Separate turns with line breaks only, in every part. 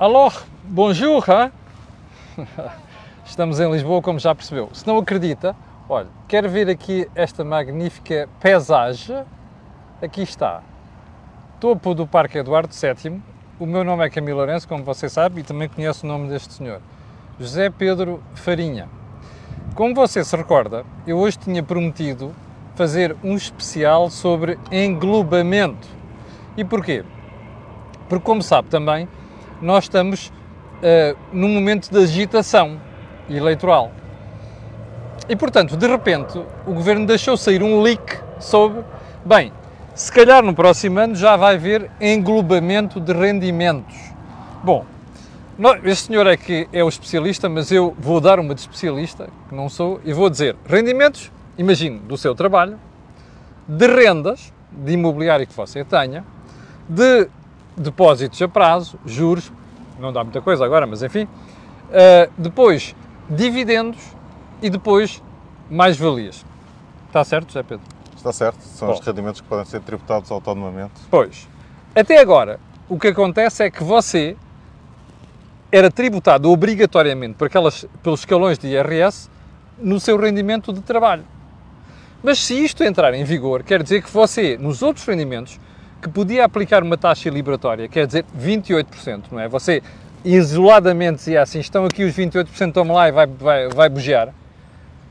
Alors, bonjour, hein? Estamos em Lisboa, como já percebeu. Se não acredita, olha, quer ver aqui esta magnífica paisagem? Aqui está. Topo do Parque Eduardo VII. O meu nome é Camilo Lourenço, como você sabe, e também conheço o nome deste senhor. José Pedro Farinha. Como você se recorda, eu hoje tinha prometido fazer um especial sobre englobamento. E porquê? Porque, como sabe também, nós estamos uh, num momento de agitação eleitoral. E, portanto, de repente, o governo deixou sair um leak sobre, bem, se calhar no próximo ano já vai haver englobamento de rendimentos. Bom, este senhor é que é o especialista, mas eu vou dar uma de especialista, que não sou, e vou dizer rendimentos, imagine, do seu trabalho, de rendas, de imobiliário que você tenha, de depósitos a prazo, juros, não dá muita coisa agora, mas enfim. Uh, depois, dividendos e depois, mais-valias. Está certo, José Pedro?
Está certo. São Bom. os rendimentos que podem ser tributados autonomamente.
Pois. Até agora, o que acontece é que você era tributado obrigatoriamente por aquelas, pelos escalões de IRS no seu rendimento de trabalho. Mas se isto entrar em vigor, quer dizer que você, nos outros rendimentos, que podia aplicar uma taxa liberatória, quer dizer 28%, não é? Você isoladamente dizia assim, estão aqui os 28%, toma lá e vai, vai, vai bugear.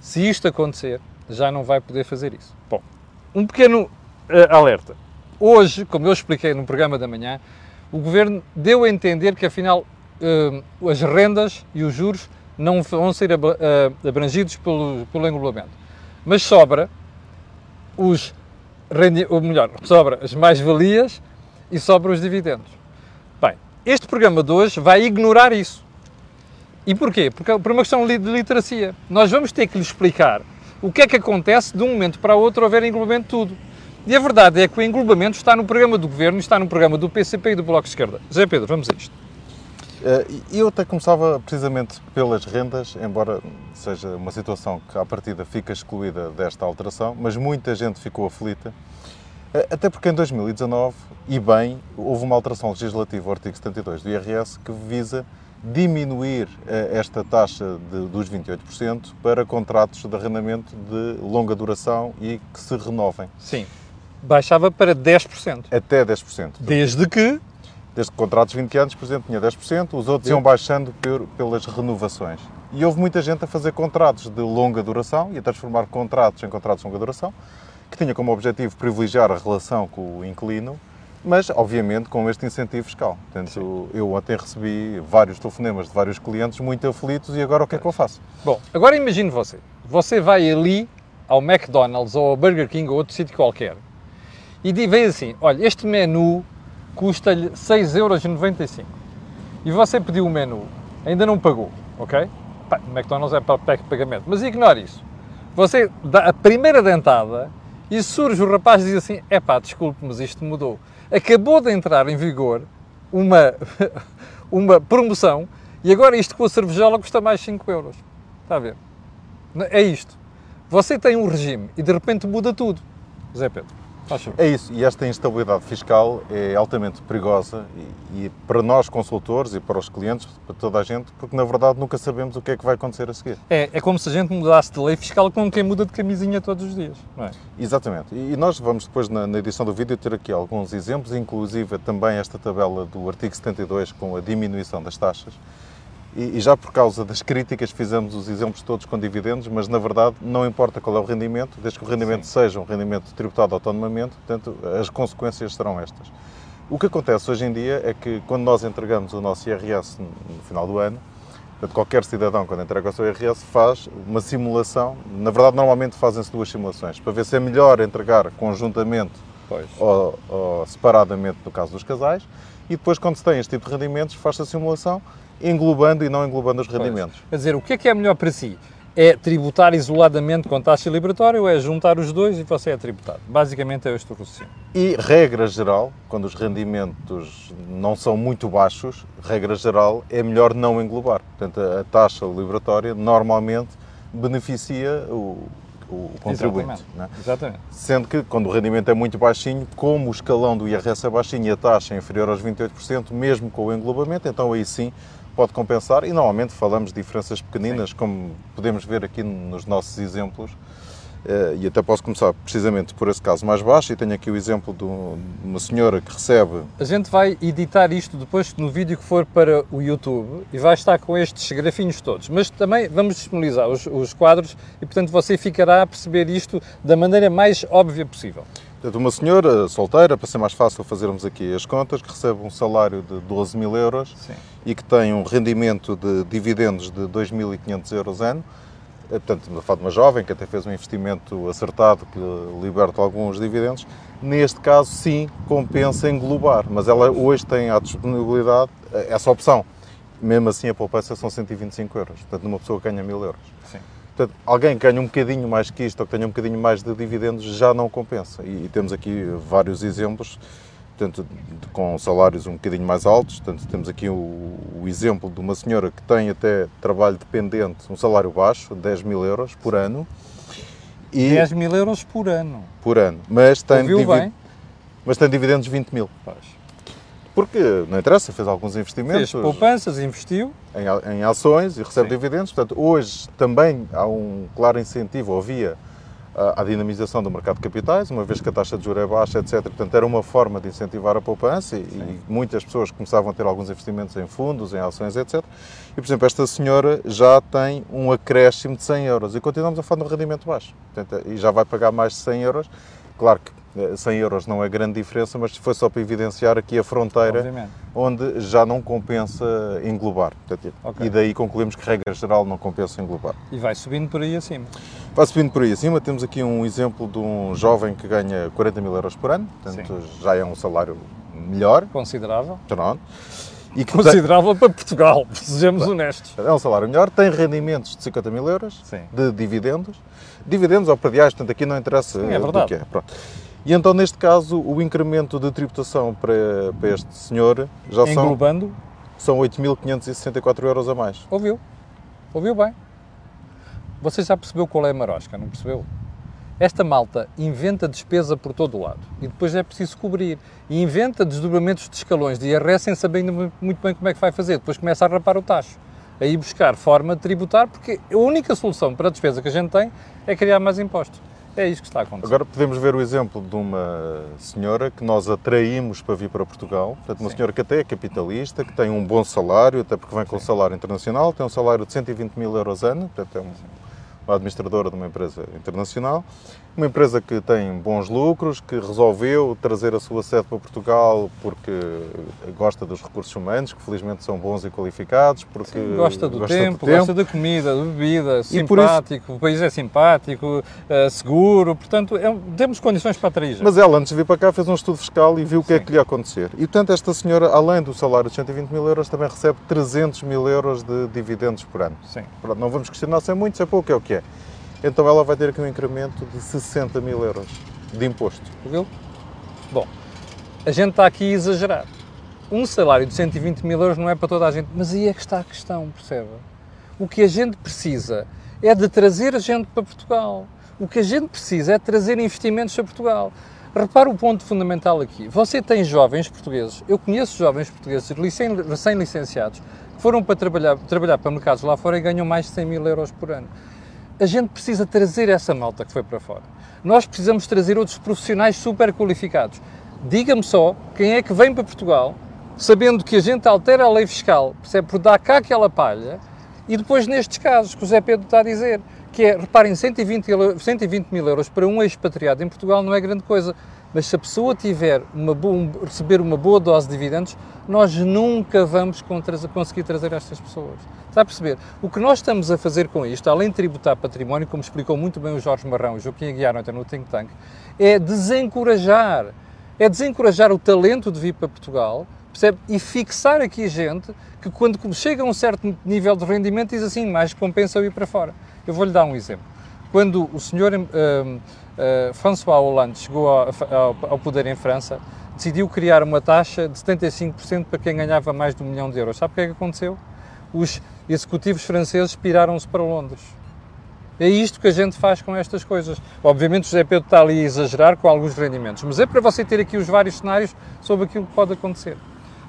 Se isto acontecer, já não vai poder fazer isso. Bom, um pequeno uh, alerta. Hoje, como eu expliquei no programa da manhã, o Governo deu a entender que afinal uh, as rendas e os juros não vão ser uh, abrangidos pelo, pelo englobamento. Mas sobra os ou melhor, sobra as mais-valias e sobra os dividendos. Bem, este programa de hoje vai ignorar isso. E porquê? Porque por uma questão de literacia. Nós vamos ter que lhe explicar o que é que acontece de um momento para o outro houver englobamento de tudo. E a verdade é que o englobamento está no programa do Governo, está no programa do PCP e do Bloco de Esquerda. Zé Pedro, vamos a isto.
Eh, eu até começava precisamente pelas rendas, embora seja uma situação que à partida fica excluída desta alteração, mas muita gente ficou aflita, eh, até porque em 2019, e bem, houve uma alteração legislativa ao artigo 72 do IRS que visa diminuir eh, esta taxa de, dos 28% para contratos de arrendamento de longa duração e que se renovem.
Sim. Baixava para 10%.
Até 10%.
Desde que
desde contratos de 20 anos, por exemplo, tinha 10%, os outros iam baixando por, pelas renovações. E houve muita gente a fazer contratos de longa duração e a transformar contratos em contratos de longa duração, que tinha como objetivo privilegiar a relação com o inquilino, mas, obviamente, com este incentivo fiscal. Portanto, Sim. eu até recebi vários telefonemas de vários clientes muito aflitos e agora o que é que eu faço?
Bom, agora imagine você. Você vai ali ao McDonald's ou ao Burger King ou outro sítio qualquer e vem assim, olha, este menu custa-lhe 6,95€. E você pediu o menu, ainda não pagou, ok? Pá, o McDonald's é para pagamento, mas ignore isso. Você dá a primeira dentada e surge o rapaz e diz assim: é pá, desculpe, mas isto mudou. Acabou de entrar em vigor uma, uma promoção e agora isto com a cervejola custa mais 5 euros. Está a ver? É isto. Você tem um regime e de repente muda tudo. Zé Pedro.
É isso, e esta instabilidade fiscal é altamente perigosa e, e, para nós consultores e para os clientes, para toda a gente, porque na verdade nunca sabemos o que é que vai acontecer a seguir.
É, é como se a gente mudasse de lei fiscal como quem muda de camisinha todos os dias. É?
Exatamente, e, e, nós vamos depois na, na, edição do vídeo ter aqui alguns exemplos, inclusive também esta tabela do artigo 72 com a diminuição das taxas, e, já por causa das críticas fizemos os exemplos todos com dividendos, mas na verdade não importa qual é o rendimento, desde que o rendimento Sim. seja um rendimento tributado autonomamente, portanto as consequências serão estas. O que acontece hoje em dia é que quando nós entregamos o nosso IRS no final do ano, portanto, qualquer cidadão quando entrega o seu IRS faz uma simulação, na verdade normalmente fazem-se duas simulações, para ver se é melhor entregar conjuntamente ou, ou separadamente no caso dos casais, e depois quando se tem este tipo de rendimentos faz-se a simulação englobando e não englobando os rendimentos.
Pois. Quer dizer, o que é que é melhor para si? É tributar isoladamente com taxa liberatória ou é juntar os dois e você é tributado? Basicamente é este o raciocínio.
E, regra geral, quando os rendimentos não são muito baixos, regra geral, é melhor não englobar. Portanto, a taxa liberatória normalmente beneficia o, o, contribuinte.
Exatamente.
é?
Exatamente.
Sendo que, quando o rendimento é muito baixinho, como o escalão do IRS é baixinho e a taxa é inferior aos 28%, mesmo com o englobamento, então aí sim pode compensar. E normalmente falamos de diferenças pequeninas, como podemos ver aqui nos nossos exemplos. Eh, E até posso começar precisamente por esse caso mais baixo. E tenho aqui o exemplo de de uma senhora que recebe
A gente vai editar isto depois no vídeo que for para o YouTube e vai estar com estes grafinhos todos. Mas também vamos disponibilizar os, os quadros e, portanto, você ficará a perceber isto da maneira mais óbvia possível.
Portanto, uma senhora solteira, para ser mais fácil fazermos aqui as contas, que recebe um salário de 12 mil euros
Sim.
e que tem um rendimento de dividendos de 2.500 euros ano. Eh, Portanto, estamos a falar de uma jovem que até fez um investimento acertado que liberta alguns dividendos. Neste caso, sim, compensa englobar, mas ela hoje tem à disponibilidade eh, essa opção. Mesmo assim, a poupança são 125 euros. Portanto, numa pessoa que ganha 1.000 euros.
Sim.
Portanto, alguém que ganha um bocadinho mais que isto ou que tenha um bocadinho mais de dividendos já não compensa. E, e temos aqui vários exemplos, portanto, de- com salários um bocadinho mais altos. Portanto, temos aqui o, o exemplo de uma senhora que tem até trabalho dependente, um salário baixo, 10 mil euros por ano. E,
10 mil euros por ano.
por ano. Mas tem, divi- mas tem dividendos de 20 mil.
Pois.
Porque, não interessa, fez alguns investimentos.
Fez poupanças, investiu.
em, em ações e recebe
Sim.
dividendos. Portanto, hoje também há um claro incentivo, havia à à dinamização do mercado de capitais, uma vez que a taxa de juros é baixa, etc. Portanto, era uma forma de incentivar a poupança e, e muitas pessoas começavam a ter alguns investimentos em fundos, em ações, etc. E, por exemplo, esta senhora já tem um acréscimo de 100 euros e continuamos a falar de um rendimento baixo. Portanto, e já vai pagar mais de 100 euros. Claro que 100 euros não é grande diferença, mas foi só para evidenciar aqui a fronteira
Obviamente.
onde já não compensa englobar. Portanto,
Ok.
E daí concluímos que, regra geral, não compensa englobar.
E vai subindo por aí acima.
Vai subindo por aí acima, temos aqui um exemplo de um jovem que ganha 40 mil euros por ano, portanto já é um salário melhor,
Considerável.
pronto. E
Considerável para Portugal, sejamos honestos.
tem- é um salário melhor, tem rendimentos de 50 mil euros
Sim.
de dividendos, dividendos ou prediais, portanto aqui não interessa
Sim, é
eh,
verdade.
que é. Pronto. E então, neste caso, o incremento de tributação para, para este senhor já são,
Englobando,
são 8.564 euros a mais.
ouviu. Ouviu bem. Você já percebeu qual é a marosca, não percebeu? Esta malta inventa despesa por todo o lado e depois é preciso cobrir. E inventa desdobramentos de escalões de IRS sem saber muito bem como é que vai fazer. Depois começa a rapar o tacho. Aí buscar forma de tributar, porque a única solução para a despesa que a gente tem é criar mais impostos. É isto que está a acontecer.
Agora podemos ver o exemplo de uma senhora que nós atraímos para vir para Portugal. Portanto, uma
Sim.
senhora que até é capitalista, que tem um bom salário, até porque vem com
Sim.
salário internacional, tem um salário de 120 mil euros ano, portanto é um- uma administradora de uma empresa internacional. Uma empresa que tem bons lucros, que resolveu trazer a sua sede para Portugal porque gosta dos recursos humanos, que felizmente são bons e qualificados, porque
Sim, gosta do tempo, gosta da comida, da bebida,
E por isso-
simpático, o país é simpático, eh, seguro, portanto, é temos condições para atrair.
Mas ela, antes de vir para cá, fez um estudo fiscal e viu o que é que lhe ia acontecer. E, portanto, esta senhora, além do salário de 120 mil euros, também recebe 300 mil euros de dividendos por ano.
Sim.
Pronto, não vamos questionar se é muito, se é pouco, é o que é. Então ela vai ter aqui um incremento de 60 mil euros de imposto.
Viu? Bom, a gente está aqui a exagerar. Um salário de 120 mil euros não é para toda a gente, mas aí é que está a questão, percebe? O que a gente precisa é de trazer a gente para Portugal. O que a gente precisa é trazer investimentos para Portugal. Repara o ponto fundamental aqui. Você tem jovens portugueses, eu conheço jovens portugueses licen- recém-licenciados que foram para trabalhar, trabalhar para mercados lá fora e ganham mais de 100 mil euros por ano. A gente precisa trazer essa malta que foi para fora. Nós precisamos trazer outros profissionais super qualificados. Diga-me só quem é que vem para Portugal sabendo que a gente altera a lei fiscal, percebe, por dar cá aquela palha, e depois nestes casos que o Zé Pedro está a dizer, que é, reparem, 120, euro- 120 mil euros para um expatriado em Portugal não é grande coisa, mas se a pessoa tiver uma boa, receber uma boa dose de dividendos, nós nunca vamos conseguir trazer estas pessoas. Está a perceber? O que nós estamos a fazer com isto, além de tributar património, como explicou muito bem o Jorge Marrão e o Joaquim Aguiar ontem no Think Tank, é desencorajar, é desencorajar o talento de vir para Portugal, percebe? E fixar aqui gente que quando chega a um certo nível de rendimento diz assim, mais compensa eu ir para fora. Eu vou-lhe dar um exemplo. Quando o senhor hum, eh, François Hollande chegou ao, ao- ao poder em França, decidiu criar uma taxa de 75% para quem ganhava mais de um milhão de euros. Sabe o que é que aconteceu? Os executivos franceses piraram-se para Londres. É isto que a gente faz com estas coisas. Obviamente o José Pedro está ali a exagerar com alguns rendimentos, mas é para você ter aqui os vários cenários sobre aquilo que pode acontecer.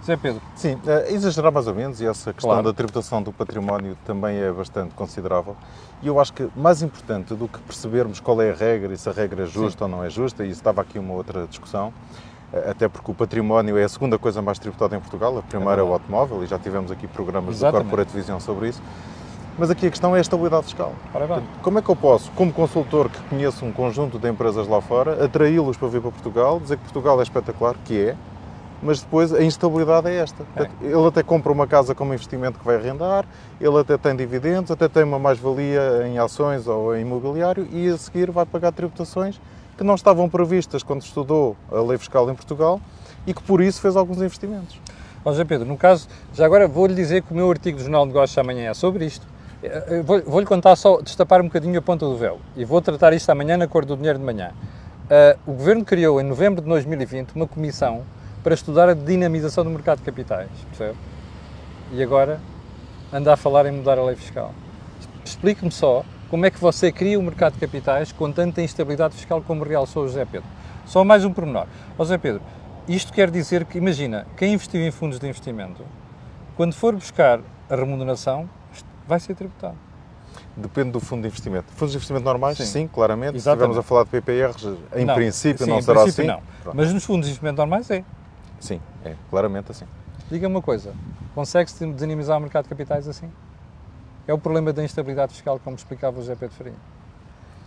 José Pedro.
Sim, uh, exagerar mais ou menos, e essa questão
Claro.
da tributação do património também é bastante considerável. E eu acho que mais importante do que percebermos qual é a regra e se a regra é justa ou não é justa, e isso estava aqui uma outra discussão, até porque o património é a segunda coisa mais tributada em Portugal, a primeira é, o
verdade.
automóvel, e já tivemos aqui programas
Exatamente.
do Corporate Vision sobre isso. Mas aqui a questão é a estabilidade fiscal. Portanto, Como é que eu posso, como consultor que conheço um conjunto de empresas lá fora, atraí-los para vir para Portugal, dizer que Portugal é espetacular, que é, mas depois a instabilidade é esta. Portanto, Ele até compra uma casa como investimento que vai arrendar, ele até tem dividendos, até tem uma mais-valia em ações ou em imobiliário e a seguir vai pagar tributações que não estavam previstas quando estudou a lei fiscal em Portugal e que por isso fez alguns investimentos.
Ó José Pedro, no caso, já agora vou-lhe dizer que o meu artigo do Jornal de Negócios amanhã é sobre isto. Eh, eh, vou- Vou-lhe contar só, destapar um bocadinho a ponta do véu. E vou tratar isto amanhã na cor do dinheiro de manhã. Eh, o Governo criou, em novembro de 2020, uma comissão para estudar a dinamização do mercado de capitais, percebe? E agora anda a falar em mudar a lei fiscal. Explique-me só como é que você cria o mercado de capitais com tanta instabilidade fiscal como realçou o José Pedro. Só mais um pormenor. Ó José Pedro, isto quer dizer que, imagina, quem investiu em fundos de investimento, quando for buscar a remuneração, vai ser tributado.
Depende do fundo de investimento. Fundos de investimento normais,
Sim.
sim, claramente. Se
Exatamente.
estivermos a falar de PPRs, em
Não,
princípio
sim,
não
em
será
princípio
assim.
não.
Pronto.
Mas nos fundos de investimento normais é.
Sim, é, claramente assim.
Diga-me uma coisa, consegue-se dinamizar o mercado de capitais assim? É o problema da instabilidade fiscal, como explicava o José Pedro Faria.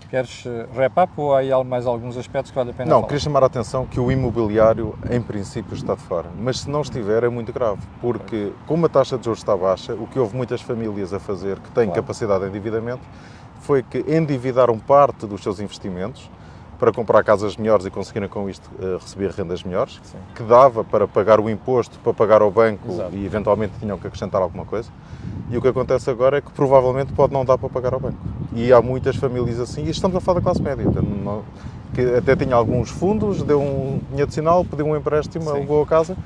Queres eh, wrap up ou há aí mais alguns aspectos que vale a pena
Não,
falar?
queria chamar a atenção que o imobiliário, em princípio, está de fora. Mas se não estiver, é muito grave. Porque, como a taxa de juros está baixa, o que houve muitas famílias a fazer que têm
Claro.
capacidade de endividamento foi que endividaram parte dos seus investimentos para comprar casas melhores e conseguirem com isto eh, receber rendas melhores,
Sim.
que dava para pagar o imposto, para pagar ao banco
Exato.
e eventualmente tinham que acrescentar alguma coisa. E o que acontece agora é que provavelmente pode não dar para pagar ao banco. E há muitas famílias assim, e estamos a falar da classe média, que até tinha alguns fundos, deu um dinheiro adicional, pediu um empréstimo,
Sim.
alugou a casa,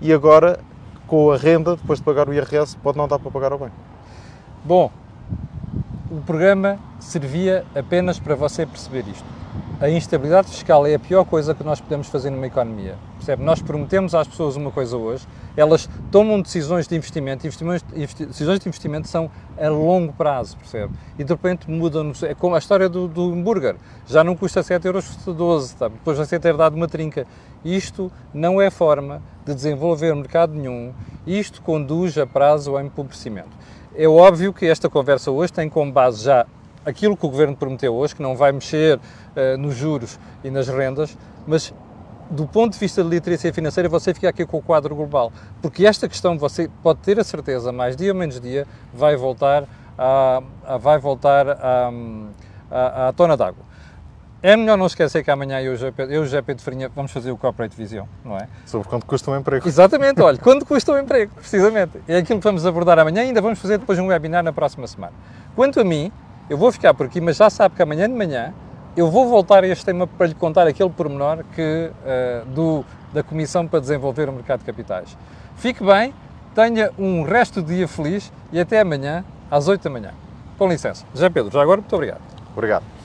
e agora, com a renda, depois de pagar o IRS, pode não dar para pagar ao banco.
Bom, o programa servia apenas para você perceber isto. A instabilidade fiscal é a pior coisa que nós podemos fazer numa economia. Percebe? Nós prometemos às pessoas uma coisa hoje, elas tomam decisões de investimento, investi- decisões de investimento são a longo prazo, percebe? E de repente mudam, é como a história do, do hambúrguer, já não custa 7 euros, custa 12, tá? depois você ter dado uma trinca. Isto não é forma de desenvolver mercado nenhum, isto conduz a prazo ao empobrecimento. É óbvio que esta conversa hoje tem como base já aquilo que o Governo prometeu hoje, que não vai mexer eh, nos juros e nas rendas, mas do ponto de vista de literacia financeira, você fica aqui com o quadro global. Porque esta questão, você pode ter a certeza, mais dia ou menos dia, vai voltar à, à- vai voltar à, à, à tona d'água. É melhor não esquecer que amanhã eu, e o José Pedro- Farinha vamos fazer o Corporate Vision, não é?
Sobre quanto custa um emprego.
Exatamente, olha, quanto custa o emprego, precisamente. É aquilo que vamos abordar amanhã e ainda vamos fazer depois um webinar na próxima semana. Quanto a mim, eu vou ficar por aqui, mas já sabe que amanhã de manhã eu vou voltar a este tema para lhe contar aquele pormenor que, eh, do, da Comissão para Desenvolver o Mercado de Capitais. Fique bem, tenha um resto de dia feliz e até amanhã às 8 da manhã. Com licença. José Pedro, já agora muito obrigado.
Obrigado.